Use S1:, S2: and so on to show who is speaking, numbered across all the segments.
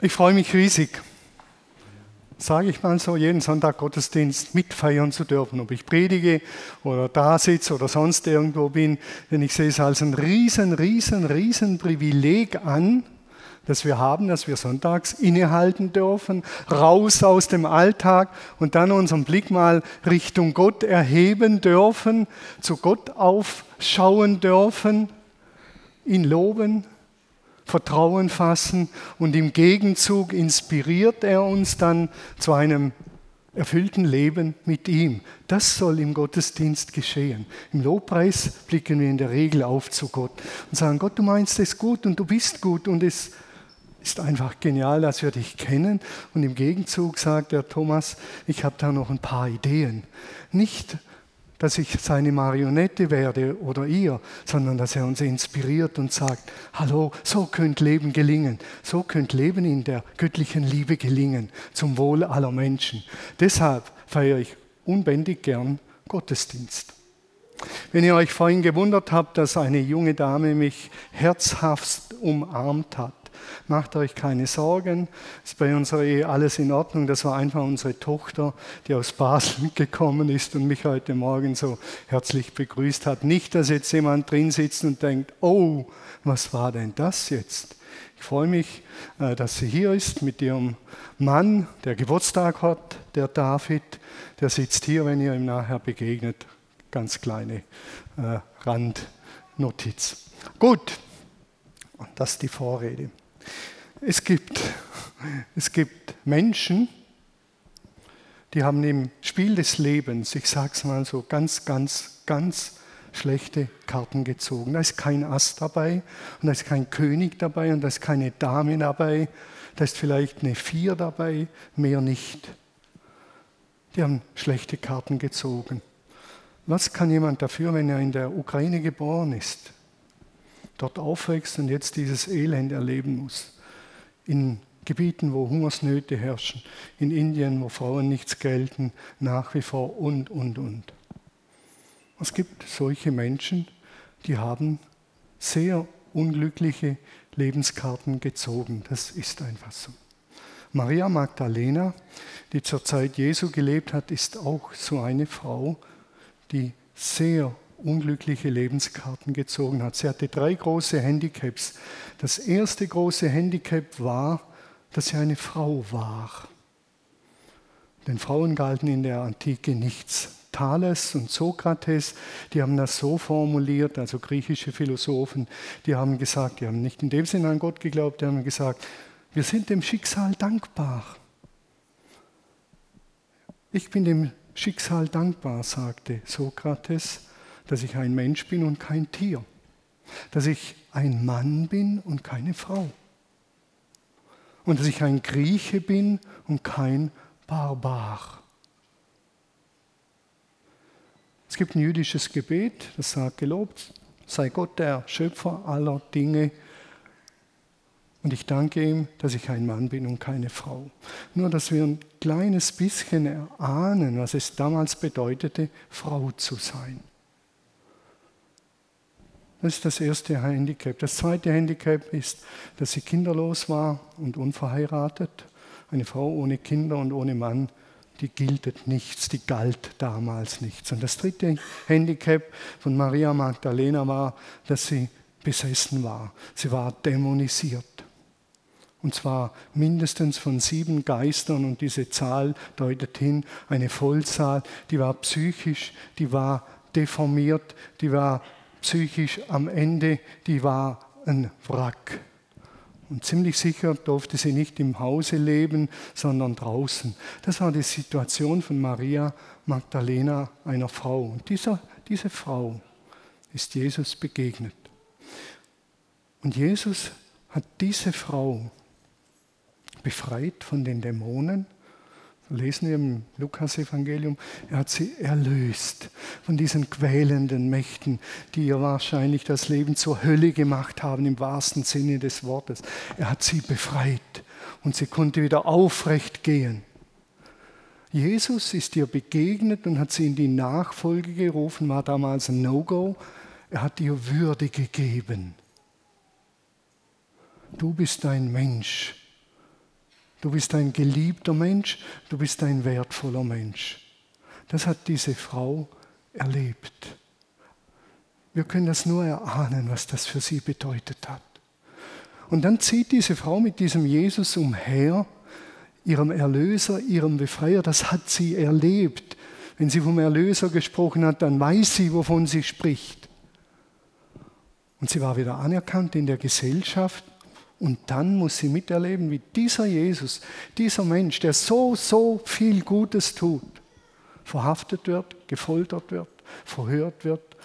S1: Ich freue mich riesig, sage ich mal so, jeden Sonntag Gottesdienst mitfeiern zu dürfen, ob ich predige oder da sitze oder sonst irgendwo bin, denn ich sehe es als ein riesen, riesen, riesen Privileg an, das wir haben, dass wir sonntags innehalten dürfen, raus aus dem Alltag und dann unseren Blick mal Richtung Gott erheben dürfen, zu Gott aufschauen dürfen, ihn loben, Vertrauen fassen und im Gegenzug inspiriert er uns dann zu einem erfüllten Leben mit ihm. Das soll im Gottesdienst geschehen. Im Lobpreis blicken wir in der Regel auf zu Gott und sagen, Gott, du meinst es gut und du bist gut und es ist einfach genial, dass wir dich kennen. Und im Gegenzug sagt der Thomas, ich habe da noch ein paar Ideen. Nicht dass ich seine Marionette werde oder ihr, sondern dass er uns inspiriert und sagt, hallo, so könnte Leben gelingen, so könnte Leben in der göttlichen Liebe gelingen, zum Wohl aller Menschen. Deshalb feiere ich unbändig gern Gottesdienst. Wenn ihr euch vorhin gewundert habt, dass eine junge Dame mich herzhaft umarmt hat, Macht euch keine Sorgen, ist bei unserer Ehe alles in Ordnung. Das war einfach unsere Tochter, die aus Basel gekommen ist und mich heute Morgen so herzlich begrüßt hat. Nicht, dass jetzt jemand drin sitzt und denkt, oh, was war denn das jetzt? Ich freue mich, äh, dass sie hier ist mit ihrem Mann, der Geburtstag hat, der David. Der sitzt hier, wenn ihr ihm nachher begegnet. Ganz kleine äh, Randnotiz. Gut, und das ist die Vorrede. Es gibt, es gibt Menschen, die haben im Spiel des Lebens, ich sage es mal so, ganz, ganz, ganz schlechte Karten gezogen. Da ist kein Ass dabei und da ist kein König dabei und da ist keine Dame dabei. Da ist vielleicht eine Vier dabei, mehr nicht. Die haben schlechte Karten gezogen. Was kann jemand dafür, wenn er in der Ukraine geboren ist, dort aufwächst und jetzt dieses Elend erleben muss? in Gebieten, wo Hungersnöte herrschen, in Indien, wo Frauen nichts gelten, nach wie vor und, und, und. Es gibt solche Menschen, die haben sehr unglückliche Lebenskarten gezogen. Das ist einfach so. Maria Magdalena, die zur Zeit Jesu gelebt hat, ist auch so eine Frau, die sehr unglückliche Lebenskarten gezogen hat. Sie hatte drei große Handicaps. Das erste große Handicap war, dass sie eine Frau war. Denn Frauen galten in der Antike nichts. Thales und Sokrates, die haben das so formuliert, also griechische Philosophen, die haben gesagt, die haben nicht in dem Sinne an Gott geglaubt, die haben gesagt, wir sind dem Schicksal dankbar. Ich bin dem Schicksal dankbar, sagte Sokrates, dass ich ein Mensch bin und kein Tier, dass ich ein Mann bin und keine Frau und dass ich ein Grieche bin und kein Barbar. Es gibt ein jüdisches Gebet, das sagt, gelobt sei Gott der Schöpfer aller Dinge und ich danke ihm, dass ich ein Mann bin und keine Frau. Nur, dass wir ein kleines bisschen erahnen, was es damals bedeutete, Frau zu sein. Das ist das erste Handicap. Das zweite Handicap ist, dass sie kinderlos war und unverheiratet. Eine Frau ohne Kinder und ohne Mann, die gilt nichts, die galt damals nichts. Und das dritte Handicap von Maria Magdalena war, dass sie besessen war. Sie war dämonisiert. Und zwar mindestens von sieben Geistern und diese Zahl deutet hin, eine Vollzahl, die war psychisch, die war deformiert, die war psychisch am Ende, die war ein Wrack. Und ziemlich sicher durfte sie nicht im Hause leben, sondern draußen. Das war die Situation von Maria Magdalena, einer Frau. Und dieser, diese Frau ist Jesus begegnet. Und Jesus hat diese Frau befreit von den Dämonen lesen wir im Lukas-Evangelium, er hat sie erlöst von diesen quälenden Mächten, die ihr wahrscheinlich das Leben zur Hölle gemacht haben, im wahrsten Sinne des Wortes. Er hat sie befreit und sie konnte wieder aufrecht gehen. Jesus ist ihr begegnet und hat sie in die Nachfolge gerufen, war damals ein No-Go. Er hat ihr Würde gegeben. Du bist ein Mensch Du bist ein geliebter Mensch, du bist ein wertvoller Mensch. Das hat diese Frau erlebt. Wir können das nur erahnen, was das für sie bedeutet hat. Und dann zieht diese Frau mit diesem Jesus umher, ihrem Erlöser, ihrem Befreier, das hat sie erlebt. Wenn sie vom Erlöser gesprochen hat, dann weiß sie, wovon sie spricht. Und sie war wieder anerkannt in der Gesellschaft. Und dann muss sie miterleben, wie dieser Jesus, dieser Mensch, der so, so viel Gutes tut, verhaftet wird, gefoltert wird, verhört wird,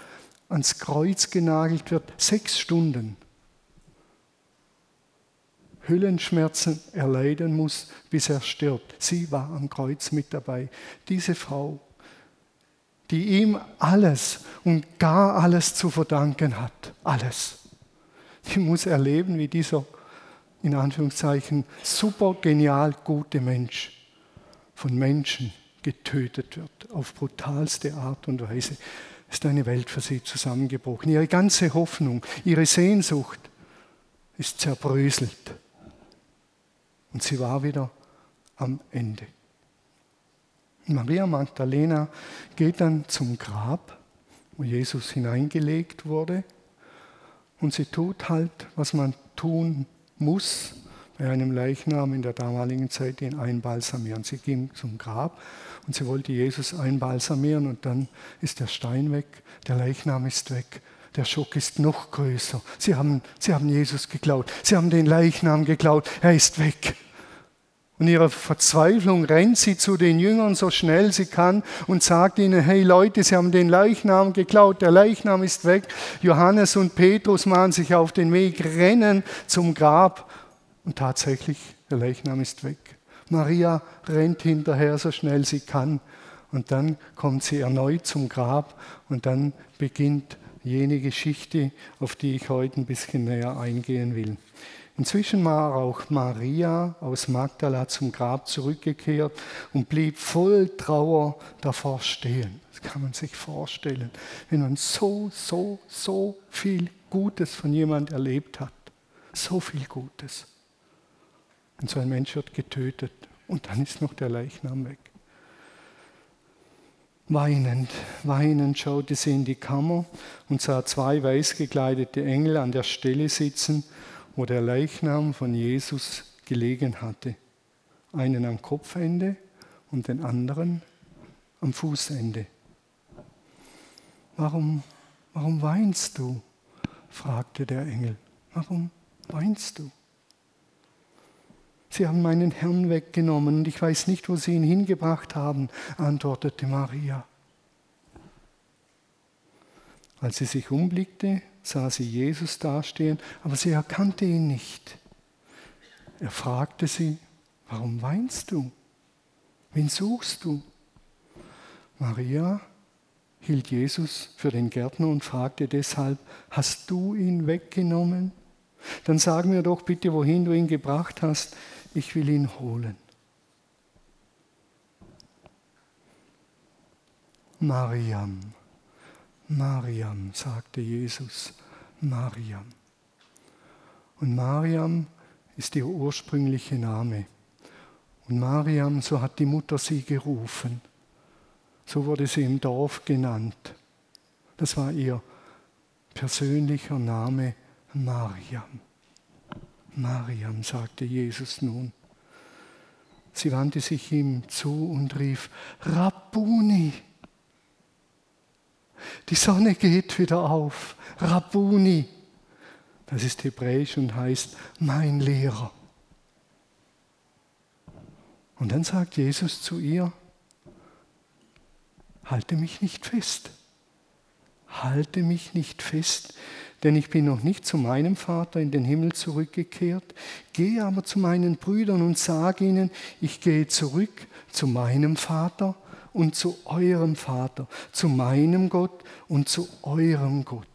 S1: ans Kreuz genagelt wird, sechs Stunden Hüllenschmerzen erleiden muss, bis er stirbt. Sie war am Kreuz mit dabei. Diese Frau, die ihm alles und gar alles zu verdanken hat, alles, die muss erleben, wie dieser in Anführungszeichen super genial gute Mensch von Menschen getötet wird, auf brutalste Art und Weise. Ist eine Welt für sie zusammengebrochen. Ihre ganze Hoffnung, ihre Sehnsucht ist zerbröselt. Und sie war wieder am Ende. Maria Magdalena geht dann zum Grab, wo Jesus hineingelegt wurde. Und sie tut halt, was man tun muss bei einem Leichnam in der damaligen Zeit, ihn einbalsamieren. Sie ging zum Grab und sie wollte Jesus einbalsamieren und dann ist der Stein weg, der Leichnam ist weg der Schock ist noch größer. Sie haben, sie haben Jesus geklaut. Sie haben den Leichnam geklaut. Er ist weg. Und in ihrer Verzweiflung rennt sie zu den Jüngern so schnell sie kann und sagt ihnen, hey Leute, sie haben den Leichnam geklaut, der Leichnam ist weg. Johannes und Petrus machen sich auf den Weg, rennen zum Grab und tatsächlich, der Leichnam ist weg. Maria rennt hinterher so schnell sie kann und dann kommt sie erneut zum Grab und dann beginnt jene Geschichte, auf die ich heute ein bisschen näher eingehen will. Inzwischen war auch Maria aus Magdala zum Grab zurückgekehrt und blieb voll Trauer davor stehen. Das kann man sich vorstellen, wenn man so, so, so viel Gutes von jemand erlebt hat. So viel Gutes. Und so ein Mensch wird getötet und dann ist noch der Leichnam weg. Weinend, weinend schaute sie in die Kammer und sah zwei weiß gekleidete Engel an der Stelle sitzen, wo der Leichnam von Jesus gelegen hatte. Einen am Kopfende und den anderen am Fußende. Warum, warum weinst du? fragte der Engel. Warum weinst du? Sie haben meinen Herrn weggenommen und ich weiß nicht, wo Sie ihn hingebracht haben, antwortete Maria. Als sie sich umblickte, sah sie Jesus dastehen, aber sie erkannte ihn nicht. Er fragte sie, warum weinst du? Wen suchst du? Maria hielt Jesus für den Gärtner und fragte deshalb, hast du ihn weggenommen? Dann sag mir doch bitte, wohin du ihn gebracht hast ich will ihn holen. Mariam, Mariam, sagte Jesus, Mariam. Und Mariam ist ihr ursprünglicher Name. Und Mariam, so hat die Mutter sie gerufen. So wurde sie im Dorf genannt. Das war ihr persönlicher Name Mariam. Mariam, sagte Jesus nun. Sie wandte sich ihm zu und rief, Rabbuni. Die Sonne geht wieder auf. Rabbuni. Das ist hebräisch und heißt mein Lehrer. Und dann sagt Jesus zu ihr, halte mich nicht fest. Halte mich nicht fest, denn ich bin noch nicht zu meinem Vater in den Himmel zurückgekehrt. Gehe aber zu meinen Brüdern und sage ihnen, ich gehe zurück zu meinem Vater und zu eurem Vater, zu meinem Gott und zu eurem Gott.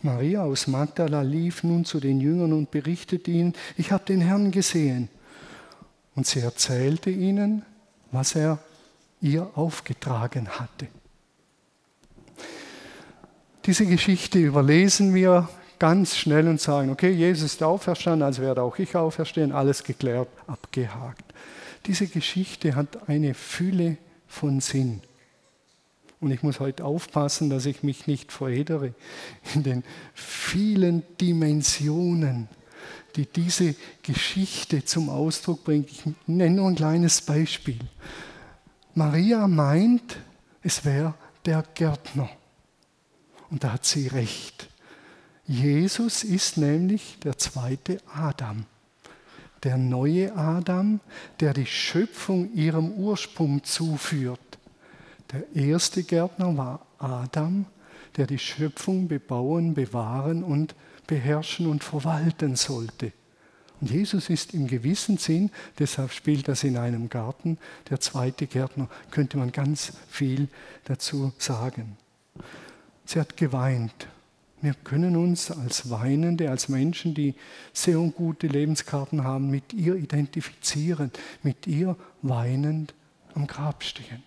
S1: Maria aus Magdala lief nun zu den Jüngern und berichtete ihnen, ich habe den Herrn gesehen. Und sie erzählte ihnen, was er ihr aufgetragen hatte. Diese Geschichte überlesen wir ganz schnell und sagen, okay, Jesus ist auferstanden, also werde auch ich auferstehen, alles geklärt, abgehakt. Diese Geschichte hat eine Fülle von Sinn. Und ich muss heute aufpassen, dass ich mich nicht verhedere in den vielen Dimensionen, die diese Geschichte zum Ausdruck bringt. Ich nenne nur ein kleines Beispiel. Maria meint, es wäre der Gärtner. Und da hat sie recht. Jesus ist nämlich der zweite Adam. Der neue Adam, der die Schöpfung ihrem Ursprung zuführt. Der erste Gärtner war Adam, der die Schöpfung bebauen, bewahren und beherrschen und verwalten sollte. Und Jesus ist im gewissen Sinn, deshalb spielt das in einem Garten, der zweite Gärtner, könnte man ganz viel dazu sagen. Sie hat geweint wir können uns als Weinende, als Menschen, die sehr gute Lebenskarten haben, mit ihr identifizieren, mit ihr weinend am Grab stehen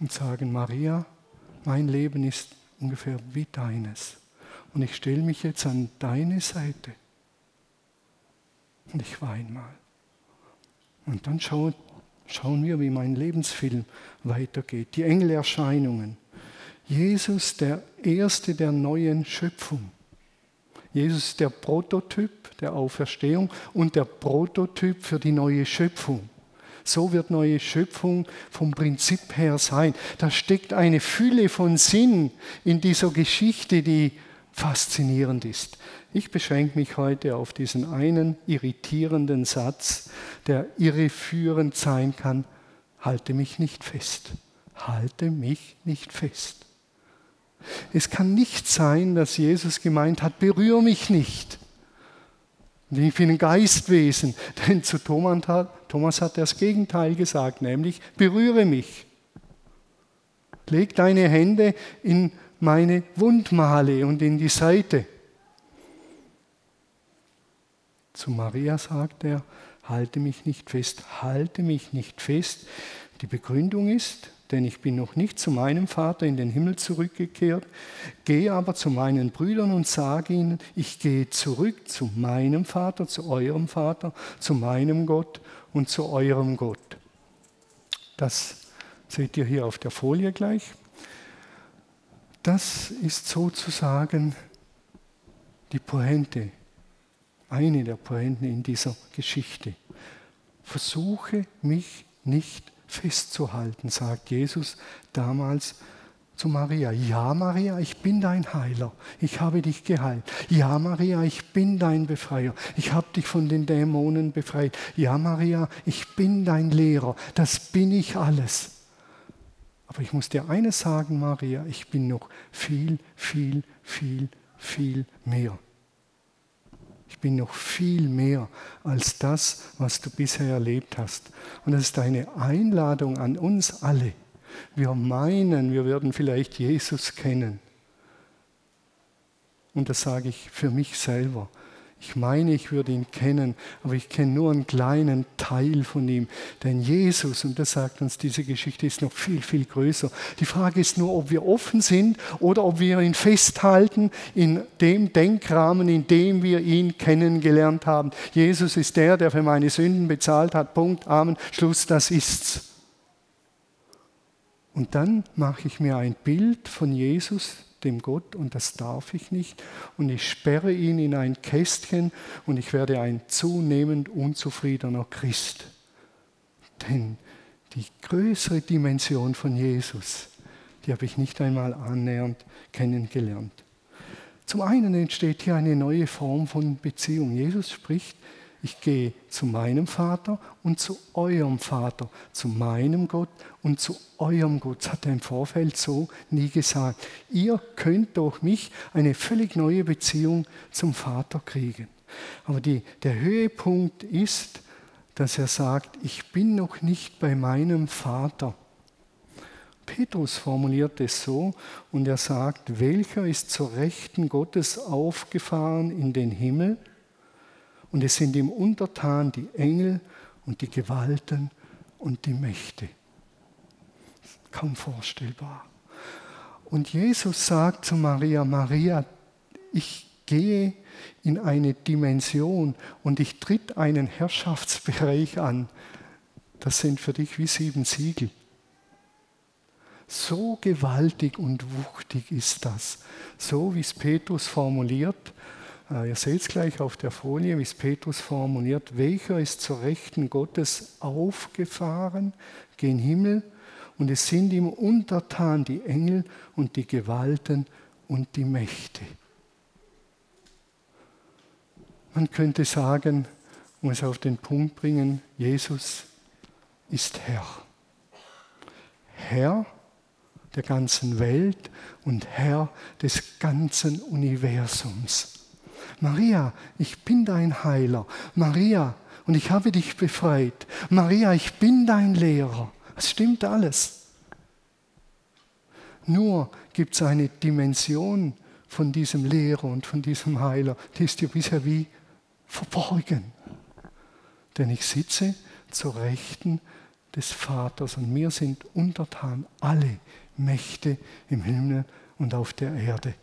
S1: und sagen, Maria, mein Leben ist ungefähr wie deines. Und ich stelle mich jetzt an deine Seite und ich weine mal. Und dann schauen, schauen wir, wie mein Lebensfilm weitergeht. Die Engelerscheinungen Jesus der Erste der neuen Schöpfung. Jesus der Prototyp der Auferstehung und der Prototyp für die neue Schöpfung. So wird neue Schöpfung vom Prinzip her sein. Da steckt eine Fülle von Sinn in dieser Geschichte, die faszinierend ist. Ich beschränke mich heute auf diesen einen irritierenden Satz, der irreführend sein kann. Halte mich nicht fest. Halte mich nicht fest. Es kann nicht sein, dass Jesus gemeint hat, berühre mich nicht. Ich bin ein Geistwesen, denn zu Thomas hat, hat das Gegenteil gesagt, nämlich berühre mich. Leg deine Hände in meine Wundmale und in die Seite. Zu Maria sagt er, halte mich nicht fest, halte mich nicht fest. Die Begründung ist, denn ich bin noch nicht zu meinem Vater in den Himmel zurückgekehrt, gehe aber zu meinen Brüdern und sage ihnen, ich gehe zurück zu meinem Vater, zu eurem Vater, zu meinem Gott und zu eurem Gott. Das seht ihr hier auf der Folie gleich. Das ist sozusagen die Pointe, eine der Pointen in dieser Geschichte. Versuche mich nicht festzuhalten, sagt Jesus damals zu Maria. Ja, Maria, ich bin dein Heiler. Ich habe dich geheilt. Ja, Maria, ich bin dein Befreier. Ich habe dich von den Dämonen befreit. Ja, Maria, ich bin dein Lehrer. Das bin ich alles. Aber ich muss dir eines sagen, Maria, ich bin noch viel, viel, viel, viel mehr. Ich bin noch viel mehr als das, was du bisher erlebt hast. Und das ist eine Einladung an uns alle. Wir meinen, wir werden vielleicht Jesus kennen. Und das sage ich für mich selber. Ich meine, ich würde ihn kennen, aber ich kenne nur einen kleinen Teil von ihm. Denn Jesus, und das sagt uns diese Geschichte, ist noch viel, viel größer. Die Frage ist nur, ob wir offen sind oder ob wir ihn festhalten in dem Denkrahmen, in dem wir ihn kennengelernt haben. Jesus ist der, der für meine Sünden bezahlt hat. Punkt, Amen, Schluss, das ist's. Und dann mache ich mir ein Bild von Jesus, dem Gott und das darf ich nicht. Und ich sperre ihn in ein Kästchen und ich werde ein zunehmend unzufriedener Christ. Denn die größere Dimension von Jesus, die habe ich nicht einmal annähernd kennengelernt. Zum einen entsteht hier eine neue Form von Beziehung. Jesus spricht ich gehe zu meinem Vater und zu eurem Vater, zu meinem Gott und zu eurem Gott. Das hat er im Vorfeld so nie gesagt. Ihr könnt durch mich eine völlig neue Beziehung zum Vater kriegen. Aber die, der Höhepunkt ist, dass er sagt, ich bin noch nicht bei meinem Vater. Petrus formuliert es so und er sagt, welcher ist zur Rechten Gottes aufgefahren in den Himmel? Und es sind ihm untertan die Engel und die Gewalten und die Mächte. Kaum vorstellbar. Und Jesus sagt zu Maria, Maria, Ich gehe in eine Dimension und ich tritt einen Herrschaftsbereich an. Das sind für dich wie sieben Siegel. So gewaltig und wuchtig ist das. So wie es Petrus formuliert, ihr seht es gleich auf der Folie, wie es Petrus formuliert, welcher ist zur Rechten Gottes aufgefahren gen Himmel und es sind ihm untertan die Engel und die Gewalten und die Mächte. Man könnte sagen, um es auf den Punkt bringen, Jesus ist Herr. Herr der ganzen Welt und Herr des ganzen Universums. Maria, ich bin dein Heiler. Maria, und ich habe dich befreit. Maria, ich bin dein Lehrer. Es stimmt alles. Nur gibt es eine Dimension von diesem Lehrer und von diesem Heiler, die ist dir bisher wie verborgen. Denn ich sitze zur Rechten des Vaters und mir sind untertan alle Mächte im Himmel und auf der Erde.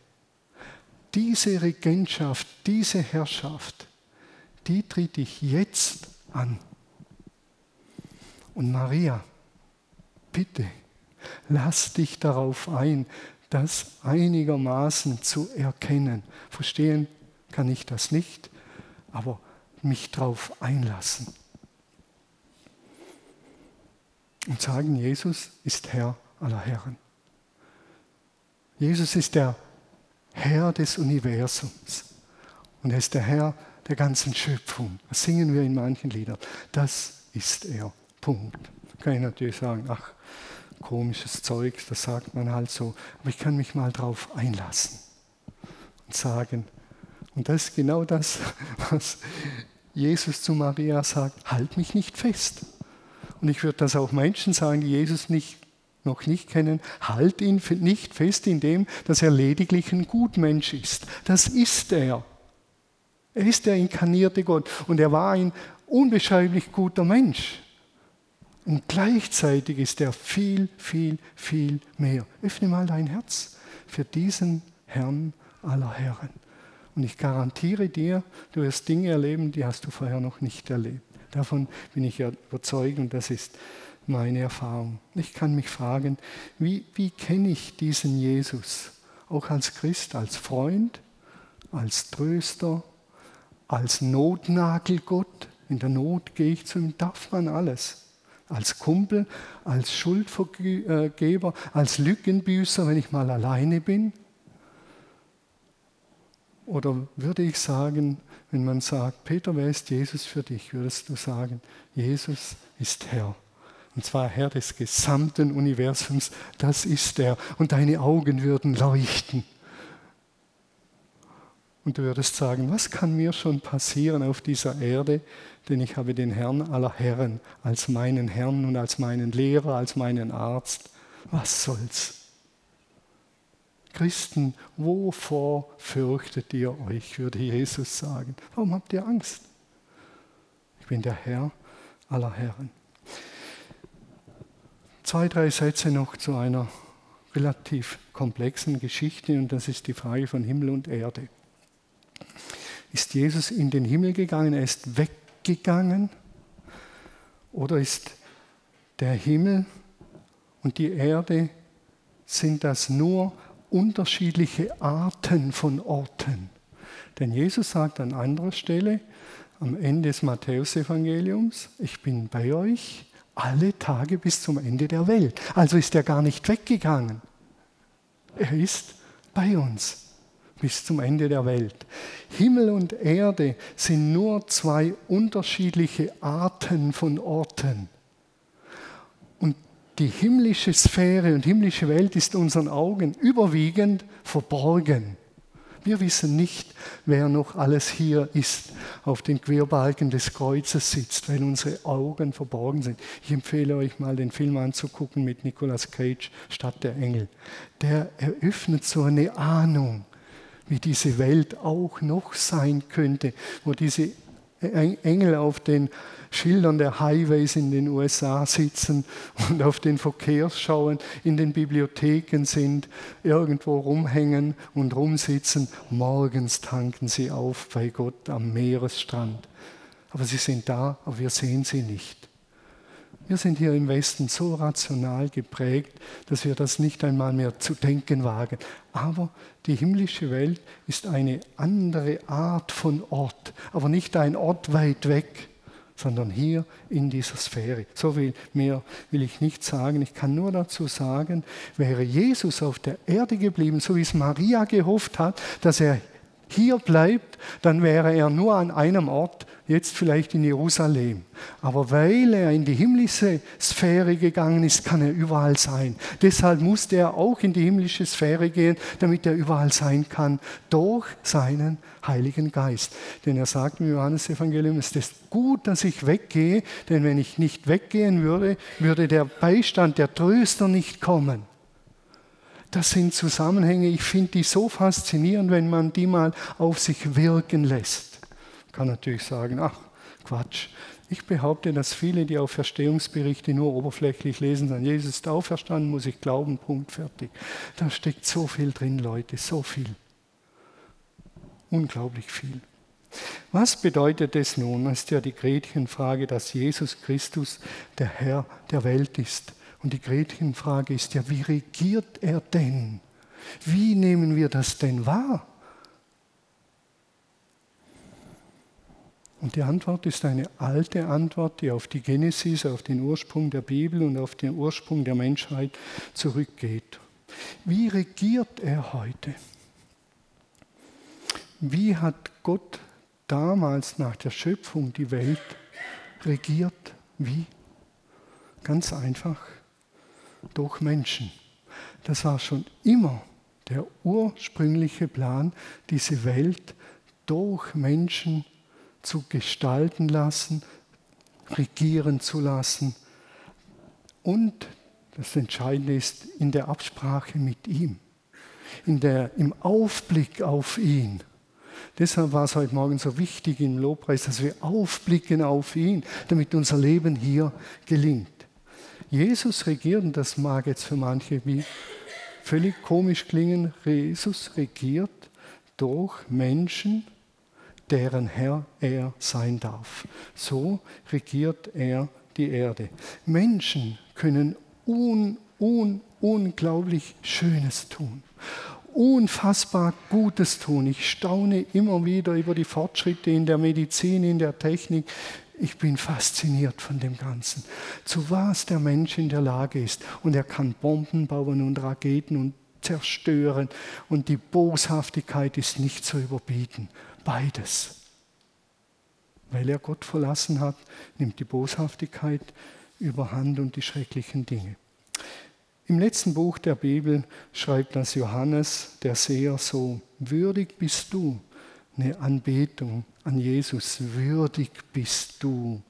S1: Diese Regentschaft, diese Herrschaft, die tritt ich jetzt an. Und Maria, bitte, lass dich darauf ein, das einigermaßen zu erkennen. Verstehen kann ich das nicht, aber mich darauf einlassen. Und sagen, Jesus ist Herr aller Herren. Jesus ist der Herr des Universums und er ist der Herr der ganzen Schöpfung. Das singen wir in manchen Liedern. Das ist er. Punkt. Kann ich natürlich sagen, ach, komisches Zeug, das sagt man halt so. Aber ich kann mich mal drauf einlassen und sagen, und das ist genau das, was Jesus zu Maria sagt, halt mich nicht fest. Und ich würde das auch Menschen sagen, die Jesus nicht noch nicht kennen, halt ihn nicht fest in dem, dass er lediglich ein Gutmensch ist. Das ist er. Er ist der inkarnierte Gott und er war ein unbeschreiblich guter Mensch. Und gleichzeitig ist er viel, viel, viel mehr. Öffne mal dein Herz für diesen Herrn aller Herren. Und ich garantiere dir, du wirst Dinge erleben, die hast du vorher noch nicht erlebt. Davon bin ich überzeugt und das ist meine Erfahrung. Ich kann mich fragen, wie, wie kenne ich diesen Jesus? Auch als Christ, als Freund, als Tröster, als Notnagelgott. In der Not gehe ich zu ihm, darf man alles. Als Kumpel, als Schuldvergeber, als Lückenbüßer, wenn ich mal alleine bin. Oder würde ich sagen, wenn man sagt, Peter, wer ist Jesus für dich, würdest du sagen, Jesus ist Herr und zwar Herr des gesamten Universums, das ist er. Und deine Augen würden leuchten. Und du würdest sagen, was kann mir schon passieren auf dieser Erde, denn ich habe den Herrn aller Herren als meinen Herrn und als meinen Lehrer, als meinen Arzt. Was soll's? Christen, wovor fürchtet ihr euch, würde Jesus sagen. Warum habt ihr Angst? Ich bin der Herr aller Herren. Zwei, drei Sätze noch zu einer relativ komplexen Geschichte und das ist die Frage von Himmel und Erde. Ist Jesus in den Himmel gegangen, er ist weggegangen oder ist der Himmel und die Erde, sind das nur unterschiedliche Arten von Orten? Denn Jesus sagt an anderer Stelle am Ende des Matthäusevangeliums, ich bin bei euch alle Tage bis zum Ende der Welt. Also ist er gar nicht weggegangen. Er ist bei uns bis zum Ende der Welt. Himmel und Erde sind nur zwei unterschiedliche Arten von Orten. Und die himmlische Sphäre und himmlische Welt ist unseren Augen überwiegend verborgen. Wir wissen nicht, wer noch alles hier ist, auf den Querbalken des Kreuzes sitzt, weil unsere Augen verborgen sind. Ich empfehle euch mal den Film anzugucken mit Nicolas Cage, Stadt der Engel. Der eröffnet so eine Ahnung, wie diese Welt auch noch sein könnte, wo diese Engel auf den Schildern der Highways in den USA sitzen und auf den Verkehrsschauen in den Bibliotheken sind, irgendwo rumhängen und rumsitzen. Morgens tanken sie auf bei Gott am Meeresstrand. Aber sie sind da, aber wir sehen sie nicht. Wir sind hier im Westen so rational geprägt, dass wir das nicht einmal mehr zu denken wagen. Aber die himmlische Welt ist eine andere Art von Ort, aber nicht ein Ort weit weg, sondern hier in dieser Sphäre. So viel mehr will ich nicht sagen. Ich kann nur dazu sagen, wäre Jesus auf der Erde geblieben, so wie es Maria gehofft hat, dass er hier bleibt, dann wäre er nur an einem Ort, jetzt vielleicht in Jerusalem. Aber weil er in die himmlische Sphäre gegangen ist, kann er überall sein. Deshalb musste er auch in die himmlische Sphäre gehen, damit er überall sein kann, durch seinen Heiligen Geist. Denn er sagt im Johannesevangelium, es ist gut, dass ich weggehe, denn wenn ich nicht weggehen würde, würde der Beistand, der Tröster nicht kommen. Das sind Zusammenhänge, ich finde die so faszinierend, wenn man die mal auf sich wirken lässt. Man kann natürlich sagen, ach Quatsch. Ich behaupte, dass viele, die Auferstehungsberichte nur oberflächlich lesen, sagen, Jesus ist auferstanden, muss ich glauben, Punkt, fertig. Da steckt so viel drin, Leute, so viel. Unglaublich viel. Was bedeutet es nun? Das ist ja die Gretchenfrage, dass Jesus Christus der Herr der Welt ist. Und die Gretchenfrage ist ja, wie regiert er denn? Wie nehmen wir das denn wahr? Und die Antwort ist eine alte Antwort, die auf die Genesis, auf den Ursprung der Bibel und auf den Ursprung der Menschheit zurückgeht. Wie regiert er heute? Wie hat Gott damals nach der Schöpfung die Welt regiert? Wie? Ganz einfach durch Menschen. Das war schon immer der ursprüngliche Plan, diese Welt durch Menschen zu gestalten lassen, regieren zu lassen und das Entscheidende ist in der Absprache mit ihm, in der, im Aufblick auf ihn. Deshalb war es heute Morgen so wichtig im Lobpreis, dass wir aufblicken auf ihn, damit unser Leben hier gelingt. Jesus regiert, und das mag jetzt für manche wie völlig komisch klingen, Jesus regiert durch Menschen, deren Herr er sein darf. So regiert er die Erde. Menschen können un, un, unglaublich Schönes tun unfassbar Gutes tun. Ich staune immer wieder über die Fortschritte in der Medizin, in der Technik, ich bin fasziniert von dem Ganzen. Zu was der Mensch in der Lage ist. Und er kann Bomben bauen und Raketen und zerstören. Und die Boshaftigkeit ist nicht zu überbieten. Beides. Weil er Gott verlassen hat, nimmt die Boshaftigkeit überhand und die schrecklichen Dinge. Im letzten Buch der Bibel schreibt das Johannes, der Seher, so, würdig bist du, eine Anbetung an Jesus. Würdig bist du.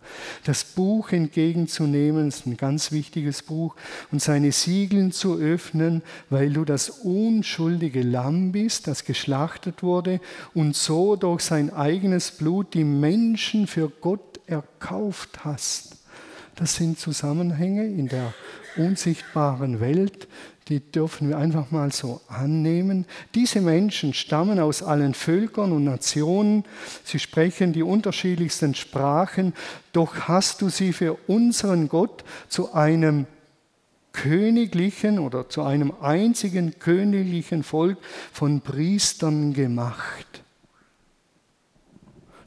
S1: Das Buch entgegenzunehmen ist ein ganz wichtiges Buch und seine Siegeln zu öffnen, weil du das unschuldige Lamm bist, das geschlachtet wurde und so durch sein eigenes Blut die Menschen für Gott erkauft hast. Das sind Zusammenhänge in der unsichtbaren Welt, die dürfen wir einfach mal so annehmen. Diese Menschen stammen aus allen Völkern und Nationen, sie sprechen die unterschiedlichsten Sprachen, doch hast du sie für unseren Gott zu einem königlichen oder zu einem einzigen königlichen Volk von Priestern gemacht.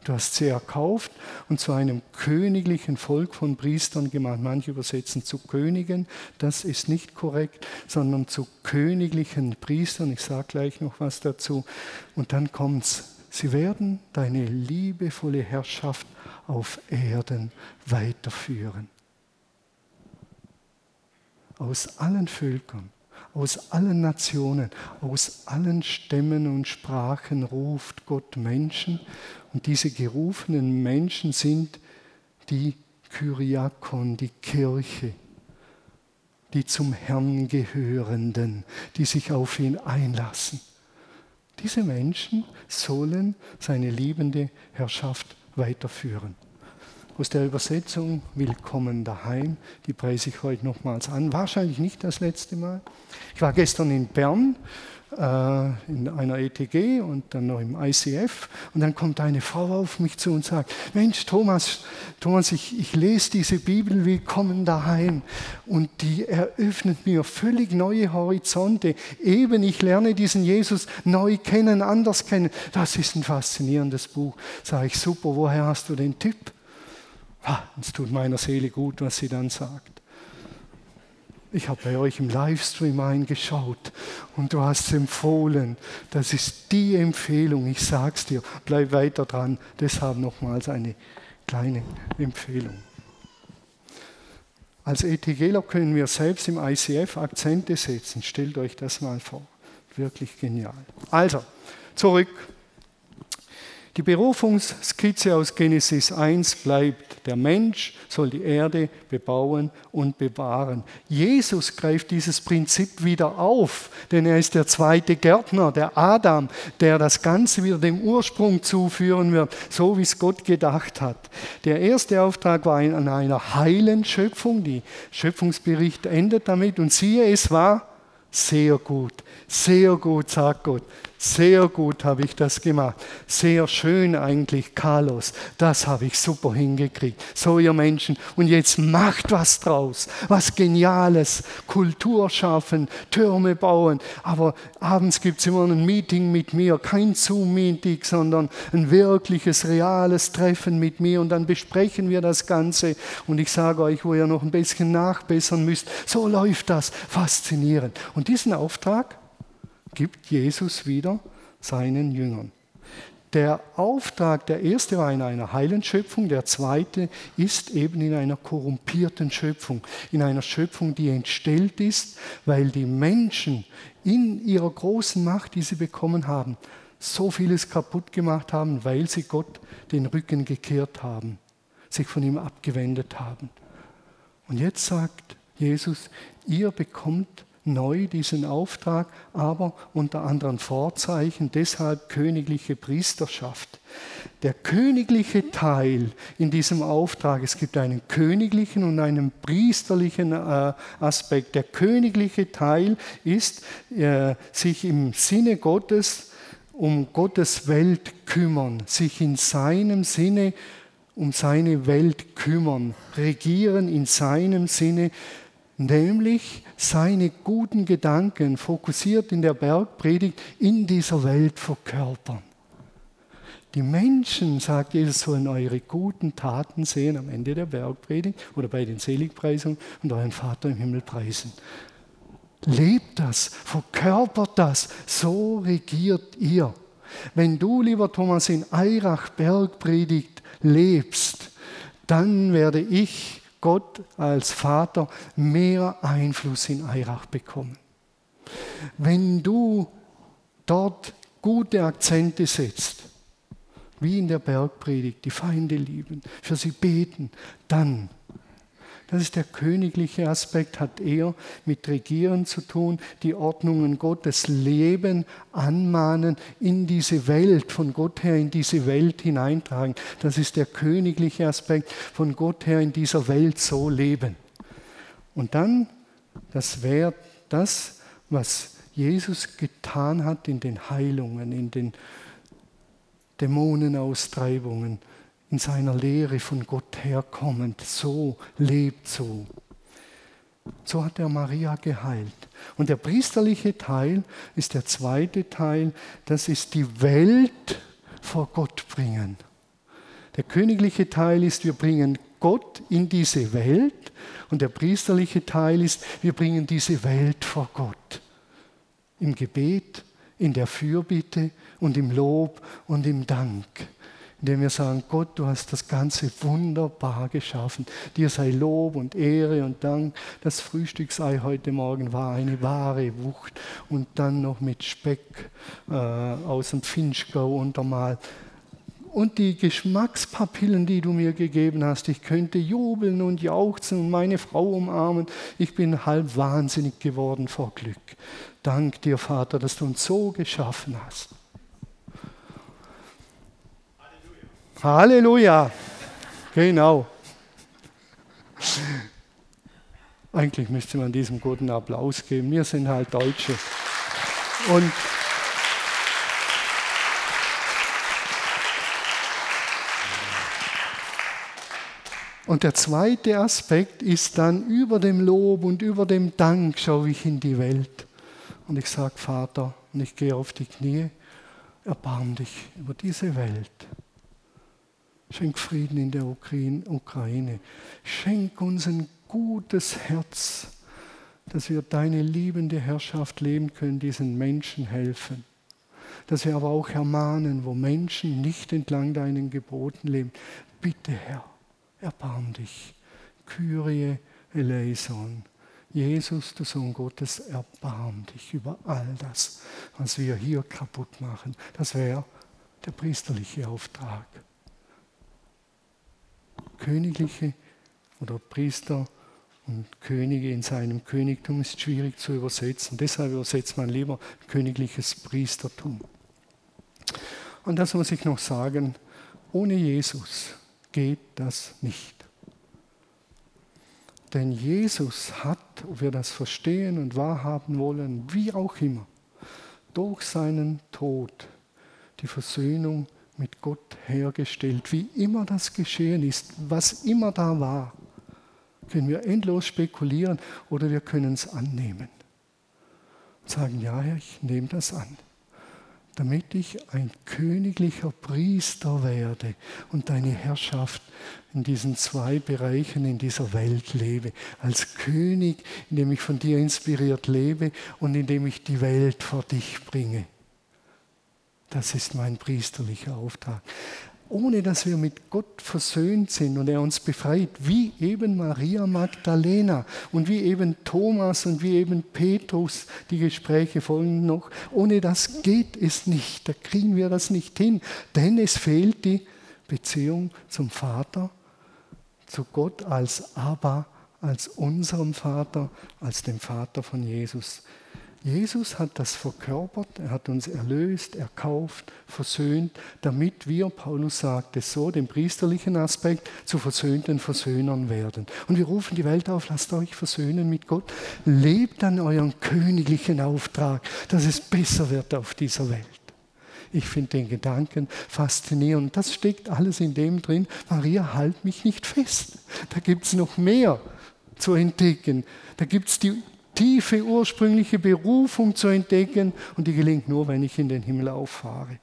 S1: Du hast sie erkauft und zu einem königlichen Volk von Priestern gemacht. Manche übersetzen zu Königen. Das ist nicht korrekt, sondern zu königlichen Priestern. Ich sage gleich noch was dazu. Und dann kommt's. Sie werden deine liebevolle Herrschaft auf Erden weiterführen. Aus allen Völkern aus allen Nationen, aus allen Stämmen und Sprachen ruft Gott Menschen. Und diese gerufenen Menschen sind die Kyriakon, die Kirche, die zum Herrn gehörenden, die sich auf ihn einlassen. Diese Menschen sollen seine liebende Herrschaft weiterführen. Aus der Übersetzung Willkommen daheim, die preise ich heute nochmals an. Wahrscheinlich nicht das letzte Mal. Ich war gestern in Bern in einer ETG und dann noch im ICF. Und dann kommt eine Frau auf mich zu und sagt, Mensch, Thomas, Thomas, ich, ich lese diese Bibel Willkommen daheim und die eröffnet mir völlig neue Horizonte. Eben, ich lerne diesen Jesus neu kennen, anders kennen. Das ist ein faszinierendes Buch. Sage ich, super, woher hast du den Tipp? Es tut meiner Seele gut, was sie dann sagt ich habe bei euch im Livestream eingeschaut und du hast es empfohlen. Das ist die Empfehlung, ich sag's dir, bleib weiter dran. Deshalb nochmals eine kleine Empfehlung. Als ETGler können wir selbst im ICF Akzente setzen. Stellt euch das mal vor. Wirklich genial. Also, zurück die Berufungsskizze aus Genesis 1 bleibt, der Mensch soll die Erde bebauen und bewahren. Jesus greift dieses Prinzip wieder auf, denn er ist der zweite Gärtner, der Adam, der das Ganze wieder dem Ursprung zuführen wird, so wie es Gott gedacht hat. Der erste Auftrag war an einer heilen Schöpfung, die Schöpfungsbericht endet damit und siehe, es war sehr gut, sehr gut, sagt Gott. Sehr gut habe ich das gemacht. Sehr schön eigentlich, Carlos. Das habe ich super hingekriegt. So, ihr Menschen. Und jetzt macht was draus. Was Geniales. Kultur schaffen, Türme bauen. Aber abends gibt es immer ein Meeting mit mir. Kein Zoom-Meeting, sondern ein wirkliches, reales Treffen mit mir. Und dann besprechen wir das Ganze. Und ich sage euch, wo ihr noch ein bisschen nachbessern müsst. So läuft das. Faszinierend. Und diesen Auftrag, gibt Jesus wieder seinen Jüngern. Der Auftrag, der erste war in einer heilen Schöpfung, der zweite ist eben in einer korrumpierten Schöpfung, in einer Schöpfung, die entstellt ist, weil die Menschen in ihrer großen Macht, die sie bekommen haben, so vieles kaputt gemacht haben, weil sie Gott den Rücken gekehrt haben, sich von ihm abgewendet haben. Und jetzt sagt Jesus, ihr bekommt neu diesen Auftrag, aber unter anderen Vorzeichen, deshalb königliche Priesterschaft. Der königliche Teil in diesem Auftrag, es gibt einen königlichen und einen priesterlichen äh, Aspekt. Der königliche Teil ist, äh, sich im Sinne Gottes um Gottes Welt kümmern, sich in seinem Sinne um seine Welt kümmern, regieren in seinem Sinne, nämlich seine guten Gedanken fokussiert in der Bergpredigt in dieser Welt verkörpern. Die Menschen, sagt Jesus, sollen eure guten Taten sehen am Ende der Bergpredigt oder bei den Seligpreisungen und euren Vater im Himmel preisen. Lebt das, verkörpert das, so regiert ihr. Wenn du, lieber Thomas, in Eirach Bergpredigt lebst, dann werde ich Gott als Vater mehr Einfluss in Eirach bekommen. Wenn du dort gute Akzente setzt, wie in der Bergpredigt, die Feinde lieben, für sie beten, dann das ist der königliche Aspekt, hat eher mit Regieren zu tun, die Ordnungen Gottes leben, anmahnen, in diese Welt, von Gott her in diese Welt hineintragen. Das ist der königliche Aspekt, von Gott her in dieser Welt so leben. Und dann, das wäre das, was Jesus getan hat in den Heilungen, in den Dämonenaustreibungen in seiner Lehre von Gott herkommend, so lebt so. So hat er Maria geheilt. Und der priesterliche Teil ist der zweite Teil, das ist die Welt vor Gott bringen. Der königliche Teil ist, wir bringen Gott in diese Welt und der priesterliche Teil ist, wir bringen diese Welt vor Gott. Im Gebet, in der Fürbitte und im Lob und im Dank indem wir sagen, Gott, du hast das Ganze wunderbar geschaffen. Dir sei Lob und Ehre und Dank. Das Frühstücksei heute Morgen war eine wahre Wucht und dann noch mit Speck äh, aus dem Finchgau untermalt. Und die Geschmackspapillen, die du mir gegeben hast, ich könnte jubeln und jauchzen und meine Frau umarmen. Ich bin halb wahnsinnig geworden vor Glück. Dank dir, Vater, dass du uns so geschaffen hast. Halleluja. Genau. Eigentlich müsste man diesem guten Applaus geben. Wir sind halt Deutsche. Und Und der zweite Aspekt ist dann über dem Lob und über dem Dank schaue ich in die Welt. Und ich sage, Vater, und ich gehe auf die Knie, erbarm dich über diese Welt. Schenk Frieden in der Ukraine. Schenk uns ein gutes Herz, dass wir deine liebende Herrschaft leben können, diesen Menschen helfen. Dass wir aber auch ermahnen, wo Menschen nicht entlang deinen Geboten leben. Bitte, Herr, erbarm dich. Kyrie eleison. Jesus, du Sohn Gottes, erbarm dich über all das, was wir hier kaputt machen. Das wäre der priesterliche Auftrag. Königliche oder Priester und Könige in seinem Königtum ist schwierig zu übersetzen. Deshalb übersetzt man lieber königliches Priestertum. Und das muss ich noch sagen, ohne Jesus geht das nicht. Denn Jesus hat, ob wir das verstehen und wahrhaben wollen, wie auch immer, durch seinen Tod die Versöhnung mit Gott hergestellt. Wie immer das geschehen ist, was immer da war, können wir endlos spekulieren oder wir können es annehmen. Sagen, ja, ich nehme das an damit ich ein königlicher Priester werde und deine Herrschaft in diesen zwei Bereichen in dieser Welt lebe. Als König, indem ich von dir inspiriert lebe und indem ich die Welt vor dich bringe. Das ist mein priesterlicher Auftrag ohne dass wir mit Gott versöhnt sind und er uns befreit, wie eben Maria Magdalena und wie eben Thomas und wie eben Petrus, die Gespräche folgen noch, ohne das geht es nicht, da kriegen wir das nicht hin, denn es fehlt die Beziehung zum Vater, zu Gott als Abba, als unserem Vater, als dem Vater von Jesus. Jesus hat das verkörpert, er hat uns erlöst, erkauft, versöhnt, damit wir, Paulus sagt es so, den priesterlichen Aspekt zu versöhnten Versöhnern werden. Und wir rufen die Welt auf, lasst euch versöhnen mit Gott, lebt an euren königlichen Auftrag, dass es besser wird auf dieser Welt. Ich finde den Gedanken faszinierend. Das steckt alles in dem drin, Maria, halt mich nicht fest. Da gibt es noch mehr zu entdecken. Da gibt es die tiefe ursprüngliche Berufung zu entdecken und die gelingt nur, wenn ich in den Himmel auffahre.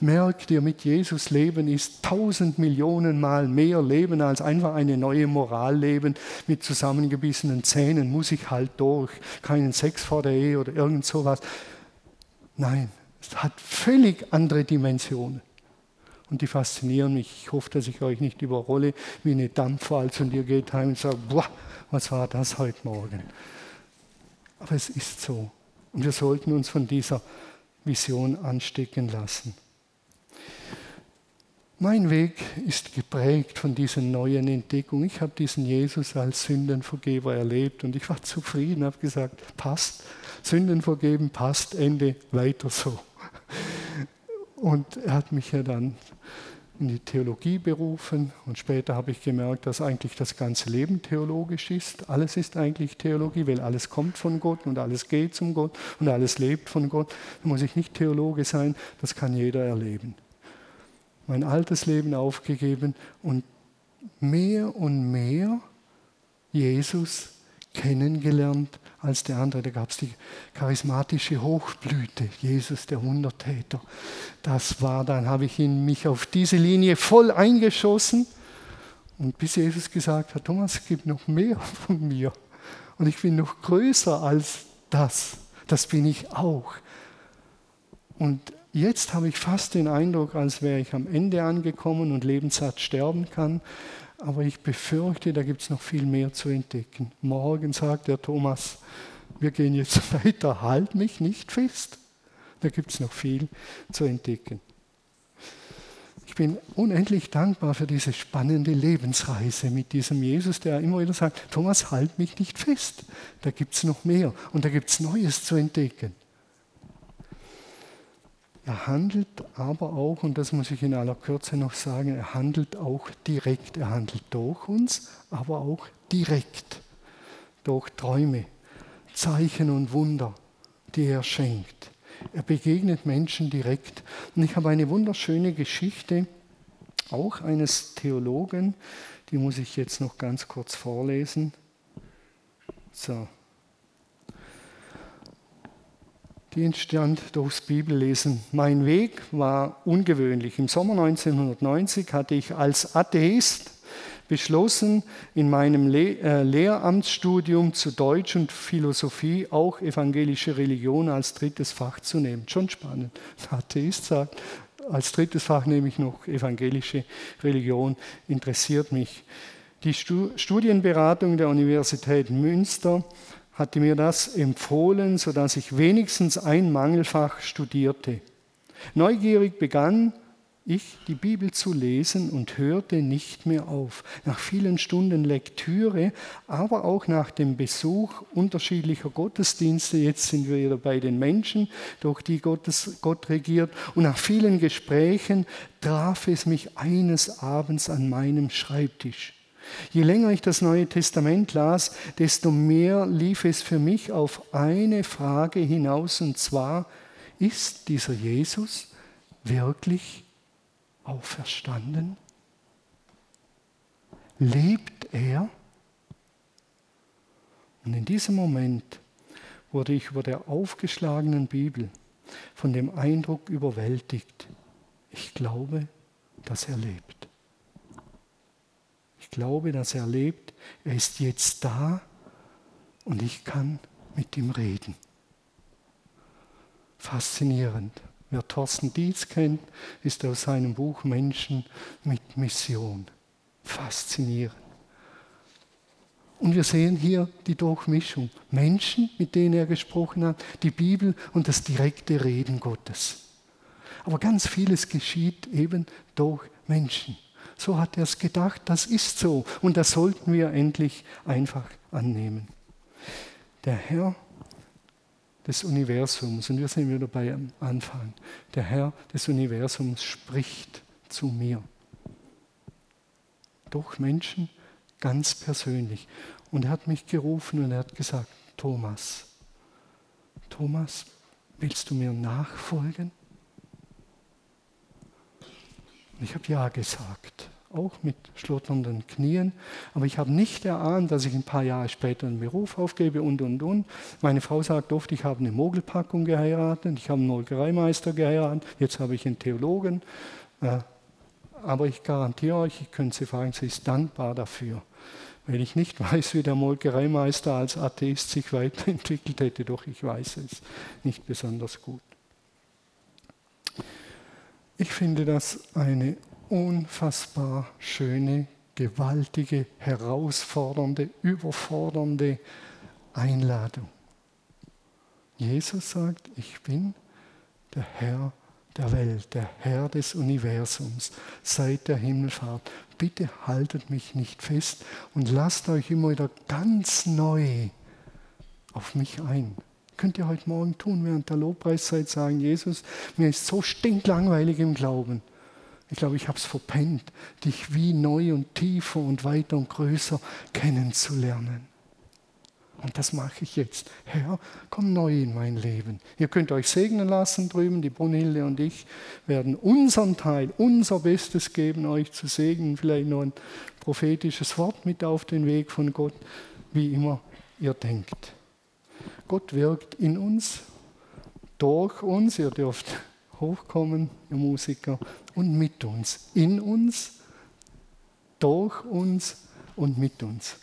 S1: Merkt ihr, mit Jesus leben ist tausend Millionen Mal mehr Leben als einfach eine neue Moral leben. Mit zusammengebissenen Zähnen muss ich halt durch. Keinen Sex vor der Ehe oder irgend sowas. Nein, es hat völlig andere Dimensionen. Und die faszinieren mich. Ich hoffe, dass ich euch nicht überrolle wie eine Dampfwalze und ihr geht heim und sagt, boah, was war das heute Morgen? Aber es ist so. Und wir sollten uns von dieser Vision anstecken lassen. Mein Weg ist geprägt von diesen neuen Entdeckungen. Ich habe diesen Jesus als Sündenvergeber erlebt und ich war zufrieden, habe gesagt, passt, Sünden vergeben, passt, Ende, weiter so. Und er hat mich ja dann in die Theologie berufen und später habe ich gemerkt, dass eigentlich das ganze Leben theologisch ist. Alles ist eigentlich Theologie, weil alles kommt von Gott und alles geht zum Gott und alles lebt von Gott. Da muss ich nicht Theologe sein, das kann jeder erleben. Mein altes Leben aufgegeben und mehr und mehr Jesus kennengelernt als der andere. Da gab es die charismatische Hochblüte, Jesus der Wundertäter. Das war, dann habe ich in mich auf diese Linie voll eingeschossen. Und bis Jesus gesagt hat, Thomas, es gibt noch mehr von mir. Und ich bin noch größer als das. Das bin ich auch. Und jetzt habe ich fast den Eindruck, als wäre ich am Ende angekommen und lebenssatt sterben kann. Aber ich befürchte, da gibt es noch viel mehr zu entdecken. Morgen sagt der Thomas, wir gehen jetzt weiter, halt mich nicht fest. Da gibt es noch viel zu entdecken. Ich bin unendlich dankbar für diese spannende Lebensreise mit diesem Jesus, der immer wieder sagt, Thomas, halt mich nicht fest. Da gibt es noch mehr und da gibt es Neues zu entdecken. Er handelt aber auch, und das muss ich in aller Kürze noch sagen, er handelt auch direkt. Er handelt durch uns, aber auch direkt durch Träume, Zeichen und Wunder, die er schenkt. Er begegnet Menschen direkt. Und ich habe eine wunderschöne Geschichte, auch eines Theologen, die muss ich jetzt noch ganz kurz vorlesen. So. Die entstand durchs Bibellesen. Mein Weg war ungewöhnlich. Im Sommer 1990 hatte ich als Atheist beschlossen, in meinem Le äh, Lehramtsstudium zu Deutsch und Philosophie auch evangelische Religion als drittes Fach zu nehmen. Schon spannend. Ein Atheist sagt, als drittes Fach nehme ich noch evangelische Religion, interessiert mich. Die Studienberatung der Universität Münster hatte mir das empfohlen, sodass ich wenigstens ein Mangelfach studierte. Neugierig begann ich die Bibel zu lesen und hörte nicht mehr auf. Nach vielen Stunden Lektüre, aber auch nach dem Besuch unterschiedlicher Gottesdienste, jetzt sind wir wieder bei den Menschen, durch die Gottes, Gott regiert, und nach vielen Gesprächen traf es mich eines Abends an meinem Schreibtisch. Je länger ich das Neue Testament las, desto mehr lief es für mich auf eine Frage hinaus, und zwar, ist dieser Jesus wirklich auferstanden? Lebt er? Und in diesem Moment wurde ich über der aufgeschlagenen Bibel von dem Eindruck überwältigt, ich glaube, dass er lebt. Ich glaube, dass er lebt. Er ist jetzt da und ich kann mit ihm reden. Faszinierend. Wer Thorsten Dietz kennt, ist aus seinem Buch Menschen mit Mission. Faszinierend. Und wir sehen hier die Durchmischung. Menschen, mit denen er gesprochen hat, die Bibel und das direkte Reden Gottes. Aber ganz vieles geschieht eben durch Menschen. So hat er es gedacht, das ist so. Und das sollten wir endlich einfach annehmen. Der Herr des Universums, und wir sind wieder bei am Anfang, der Herr des Universums spricht zu mir. Durch Menschen ganz persönlich. Und er hat mich gerufen und er hat gesagt, Thomas, Thomas, willst du mir nachfolgen? Ich habe ja gesagt, auch mit schlotternden Knien. Aber ich habe nicht erahnt, dass ich ein paar Jahre später einen Beruf aufgebe und, und, und. Meine Frau sagt oft, ich habe eine Mogelpackung geheiratet, ich habe einen Molkereimeister geheiratet, jetzt habe ich einen Theologen. Äh, aber ich garantiere euch, ich könnte sie fragen, sie ist dankbar dafür. Weil ich nicht weiß, wie der Molkereimeister als Atheist sich weiterentwickelt hätte, doch ich weiß es nicht besonders gut. Ich finde das eine unfassbar schöne, gewaltige, herausfordernde, überfordernde Einladung. Jesus sagt, ich bin der Herr der Welt, der Herr des Universums seit der Himmelfahrt. Bitte haltet mich nicht fest und lasst euch immer wieder ganz neu auf mich ein. Könnt ihr heute Morgen tun, während der Lobpreiszeit sagen, Jesus, mir ist so stinklangweilig im Glauben. Ich glaube, ich habe es verpennt, dich wie neu und tiefer und weiter und größer kennenzulernen. Und das mache ich jetzt. Herr, komm neu in mein Leben. Ihr könnt euch segnen lassen drüben. Die Brunhilde und ich werden unseren Teil, unser Bestes geben, euch zu segnen. Vielleicht noch ein prophetisches Wort mit auf den Weg von Gott, wie immer ihr denkt. Gott wirkt in uns, durch uns. Ihr dürft hochkommen, ihr Musiker, und mit uns, in uns, durch uns und mit uns.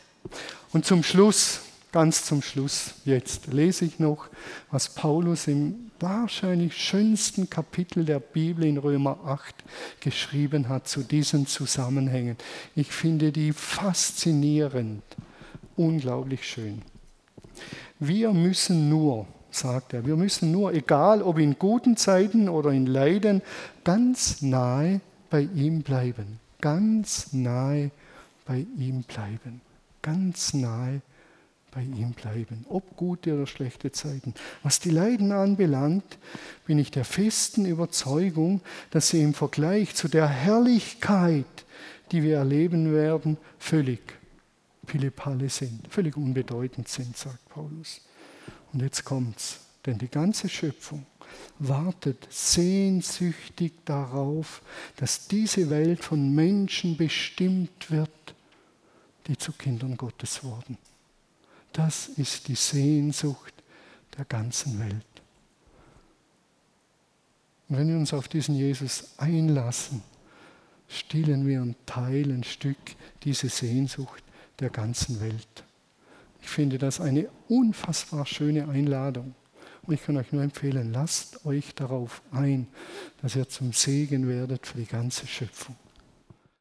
S1: Und zum Schluss, ganz zum Schluss, jetzt lese ich noch, was Paulus im wahrscheinlich schönsten Kapitel der Bibel in Römer 8 geschrieben hat zu diesen Zusammenhängen. Ich finde die faszinierend, unglaublich schön. Wir müssen nur, sagt er, wir müssen nur, egal ob in guten Zeiten oder in Leiden, ganz nahe bei ihm bleiben. Ganz nahe bei ihm bleiben. Ganz nahe bei ihm bleiben, ob gute oder schlechte Zeiten. Was die Leiden anbelangt, bin ich der festen Überzeugung, dass sie im Vergleich zu der Herrlichkeit, die wir erleben werden, völlig Pillepalle sind, völlig unbedeutend sind, sagt Paulus. Und jetzt kommt's, denn die ganze Schöpfung wartet sehnsüchtig darauf, dass diese Welt von Menschen bestimmt wird, die zu Kindern Gottes wurden. Das ist die Sehnsucht der ganzen Welt. Und wenn wir uns auf diesen Jesus einlassen, stillen wir ein Teil, ein Stück diese Sehnsucht der ganzen Welt. Ich finde das eine unfassbar schöne Einladung. Und ich kann euch nur empfehlen, lasst euch darauf ein, dass ihr zum Segen werdet für die ganze Schöpfung.